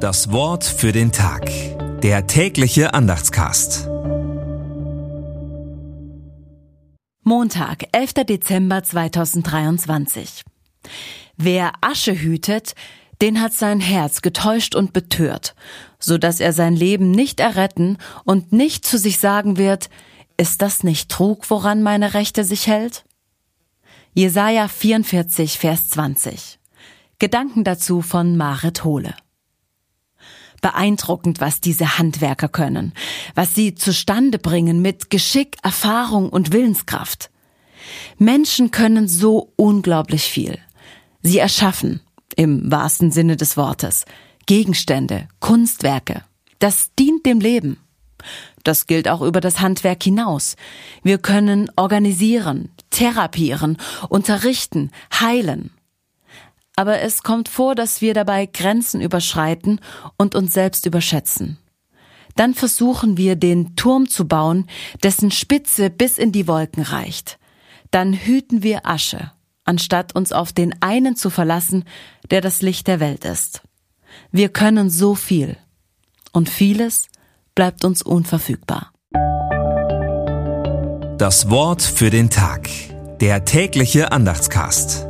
Das Wort für den Tag. Der tägliche Andachtscast. Montag, 11. Dezember 2023. Wer Asche hütet, den hat sein Herz getäuscht und betört, so dass er sein Leben nicht erretten und nicht zu sich sagen wird, ist das nicht Trug, woran meine Rechte sich hält? Jesaja 44, Vers 20. Gedanken dazu von Marit Hohle. Beeindruckend, was diese Handwerker können, was sie zustande bringen mit Geschick, Erfahrung und Willenskraft. Menschen können so unglaublich viel. Sie erschaffen, im wahrsten Sinne des Wortes, Gegenstände, Kunstwerke. Das dient dem Leben. Das gilt auch über das Handwerk hinaus. Wir können organisieren, therapieren, unterrichten, heilen aber es kommt vor, dass wir dabei Grenzen überschreiten und uns selbst überschätzen. Dann versuchen wir, den Turm zu bauen, dessen Spitze bis in die Wolken reicht. Dann hüten wir Asche, anstatt uns auf den einen zu verlassen, der das Licht der Welt ist. Wir können so viel. Und vieles bleibt uns unverfügbar. Das Wort für den Tag. Der tägliche Andachtscast.